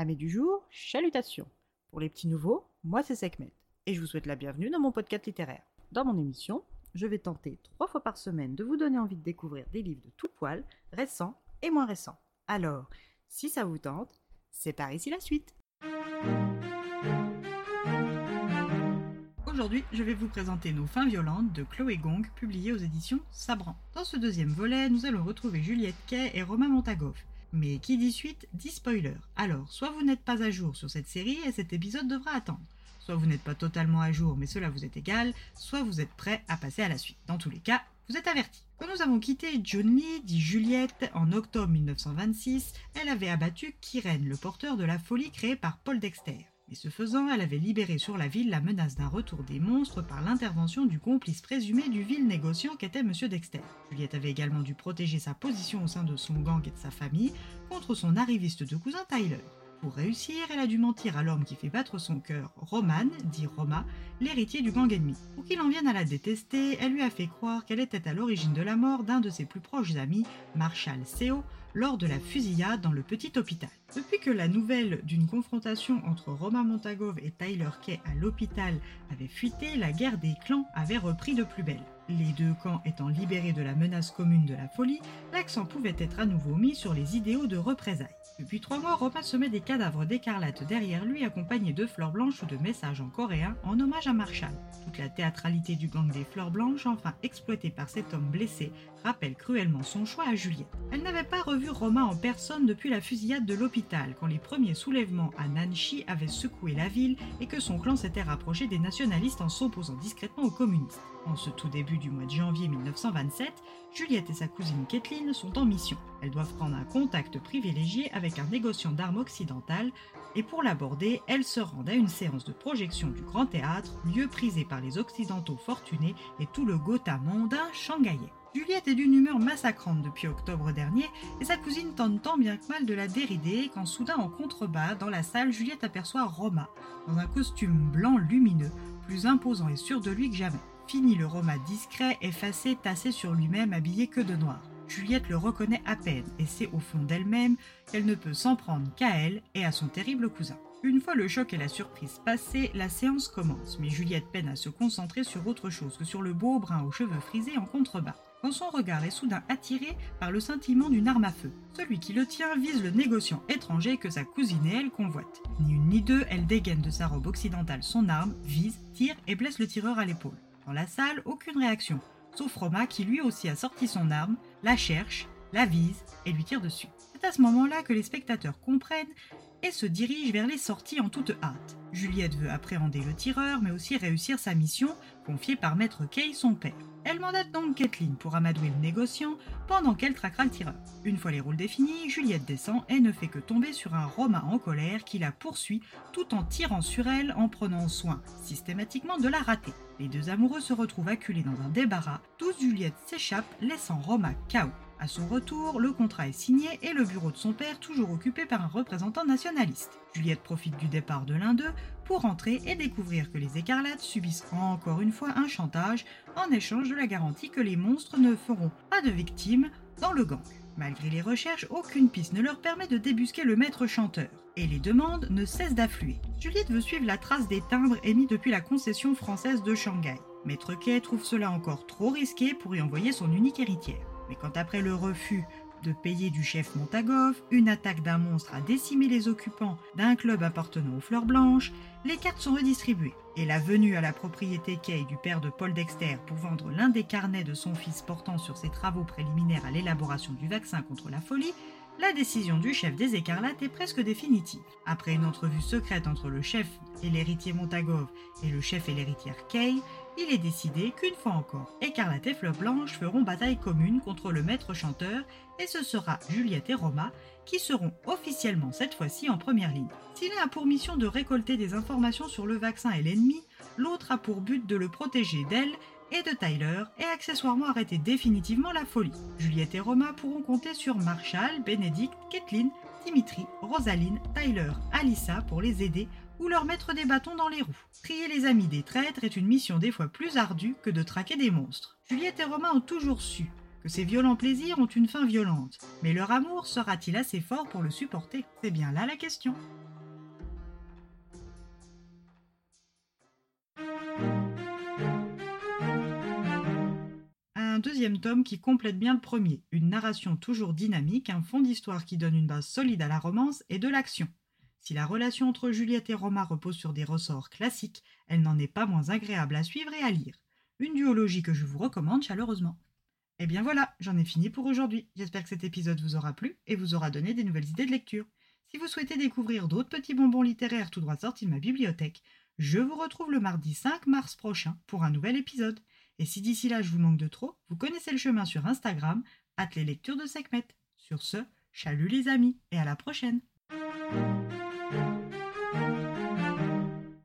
Amis du jour, chalutations. Pour les petits nouveaux, moi c'est Sekhmet et je vous souhaite la bienvenue dans mon podcast littéraire. Dans mon émission, je vais tenter trois fois par semaine de vous donner envie de découvrir des livres de tout poil, récents et moins récents. Alors, si ça vous tente, c'est par ici la suite. Aujourd'hui, je vais vous présenter Nos fins violentes de Chloé Gong, publiées aux éditions Sabran. Dans ce deuxième volet, nous allons retrouver Juliette Kay et Romain Montagov. Mais qui dit suite dit spoiler. Alors, soit vous n'êtes pas à jour sur cette série et cet épisode devra attendre. Soit vous n'êtes pas totalement à jour mais cela vous est égal, soit vous êtes prêt à passer à la suite. Dans tous les cas, vous êtes avertis. Quand nous avons quitté John Lee, dit Juliette, en octobre 1926, elle avait abattu Kiren, le porteur de la folie créée par Paul Dexter. Et ce faisant, elle avait libéré sur la ville la menace d'un retour des monstres par l'intervention du complice présumé du vil négociant qu'était M. Dexter. Juliette avait également dû protéger sa position au sein de son gang et de sa famille contre son arriviste de cousin Tyler. Pour réussir, elle a dû mentir à l'homme qui fait battre son cœur, Roman, dit Roma, l'héritier du gang ennemi. Pour qu'il en vienne à la détester, elle lui a fait croire qu'elle était à l'origine de la mort d'un de ses plus proches amis, Marshall Seo, lors de la fusillade dans le petit hôpital. Depuis que la nouvelle d'une confrontation entre Romain Montagov et Tyler Kay à l'hôpital avait fuité, la guerre des clans avait repris de plus belle. Les deux camps étant libérés de la menace commune de la folie, l'accent pouvait être à nouveau mis sur les idéaux de représailles. Depuis trois mois, Romain semait des cadavres d'écarlate derrière lui accompagnés de fleurs blanches ou de messages en coréen en hommage à Marshall. Toute la théâtralité du gang des fleurs blanches, enfin exploitée par cet homme blessé, rappelle cruellement son choix à Juliette. Elle n'avait pas revu Romain en personne depuis la fusillade de l'hôpital, quand les premiers soulèvements à Nanchi avaient secoué la ville et que son clan s'était rapproché des nationalistes en s'opposant discrètement aux communistes. En ce tout début du mois de janvier 1927, Juliette et sa cousine Kathleen sont en mission. Elles doivent prendre un contact privilégié avec un négociant d'armes occidental et pour l'aborder, elles se rendent à une séance de projection du Grand Théâtre, lieu prisé par les Occidentaux fortunés et tout le Gotha mondain shanghaïais. Juliette est d'une humeur massacrante depuis octobre dernier et sa cousine tente tant bien que mal de la dérider quand soudain en contrebas, dans la salle, Juliette aperçoit Roma, dans un costume blanc lumineux, plus imposant et sûr de lui que jamais. Fini le Roma discret, effacé, tassé sur lui-même, habillé que de noir. Juliette le reconnaît à peine et sait au fond d'elle-même qu'elle ne peut s'en prendre qu'à elle et à son terrible cousin. Une fois le choc et la surprise passés, la séance commence, mais Juliette peine à se concentrer sur autre chose que sur le beau brun aux cheveux frisés en contrebas. Quand son regard est soudain attiré par le scintillement d'une arme à feu. Celui qui le tient vise le négociant étranger que sa cousine et elle convoitent. Ni une ni deux, elle dégaine de sa robe occidentale son arme, vise, tire et blesse le tireur à l'épaule. Dans la salle, aucune réaction, sauf Roma qui lui aussi a sorti son arme, la cherche, la vise et lui tire dessus. C'est à ce moment-là que les spectateurs comprennent et se dirigent vers les sorties en toute hâte. Juliette veut appréhender le tireur, mais aussi réussir sa mission, confiée par Maître Kay, son père. Elle mandate donc Kathleen pour amadouer le négociant pendant qu'elle traquera le tireur. Une fois les rôles définis, Juliette descend et ne fait que tomber sur un Romain en colère qui la poursuit tout en tirant sur elle en prenant soin systématiquement de la rater. Les deux amoureux se retrouvent acculés dans un débarras, tous Juliette s'échappe laissant Roma KO. À son retour, le contrat est signé et le bureau de son père toujours occupé par un représentant nationaliste. Juliette profite du départ de l'un d'eux pour entrer et découvrir que les écarlates subissent encore une fois un chantage en échange de la garantie que les monstres ne feront pas de victimes dans le gang. Malgré les recherches, aucune piste ne leur permet de débusquer le maître chanteur, et les demandes ne cessent d'affluer. Juliette veut suivre la trace des timbres émis depuis la concession française de Shanghai. Maître Kay trouve cela encore trop risqué pour y envoyer son unique héritière. Mais quand après le refus de payer du chef Montagov, une attaque d'un monstre a décimé les occupants d'un club appartenant aux fleurs blanches, les cartes sont redistribuées. Et la venue à la propriété Kay du père de Paul Dexter pour vendre l'un des carnets de son fils portant sur ses travaux préliminaires à l'élaboration du vaccin contre la folie, la décision du chef des écarlates est presque définitive. Après une entrevue secrète entre le chef et l'héritier Montagov et le chef et l'héritière Kay, il est décidé qu'une fois encore, Écarlate et Fleur Blanche feront bataille commune contre le maître chanteur et ce sera Juliette et Roma qui seront officiellement cette fois-ci en première ligne. Si l'un a pour mission de récolter des informations sur le vaccin et l'ennemi, l'autre a pour but de le protéger d'elle et de Tyler et accessoirement arrêter définitivement la folie. Juliette et Roma pourront compter sur Marshall, Bénédicte, Kathleen, Dimitri, Rosaline, Tyler, Alissa pour les aider ou leur mettre des bâtons dans les roues. Trier les amis des traîtres est une mission des fois plus ardue que de traquer des monstres. Juliette et Romain ont toujours su que ces violents plaisirs ont une fin violente, mais leur amour sera-t-il assez fort pour le supporter? C'est bien là la question. Un deuxième tome qui complète bien le premier, une narration toujours dynamique, un fond d'histoire qui donne une base solide à la romance et de l'action. Si la relation entre Juliette et Roma repose sur des ressorts classiques, elle n'en est pas moins agréable à suivre et à lire. Une duologie que je vous recommande chaleureusement. Et eh bien voilà, j'en ai fini pour aujourd'hui. J'espère que cet épisode vous aura plu et vous aura donné des nouvelles idées de lecture. Si vous souhaitez découvrir d'autres petits bonbons littéraires tout droit sortis de ma bibliothèque, je vous retrouve le mardi 5 mars prochain pour un nouvel épisode. Et si d'ici là je vous manque de trop, vous connaissez le chemin sur Instagram, hâte les lectures de Sekhmet. Sur ce, chalut les amis et à la prochaine! thank you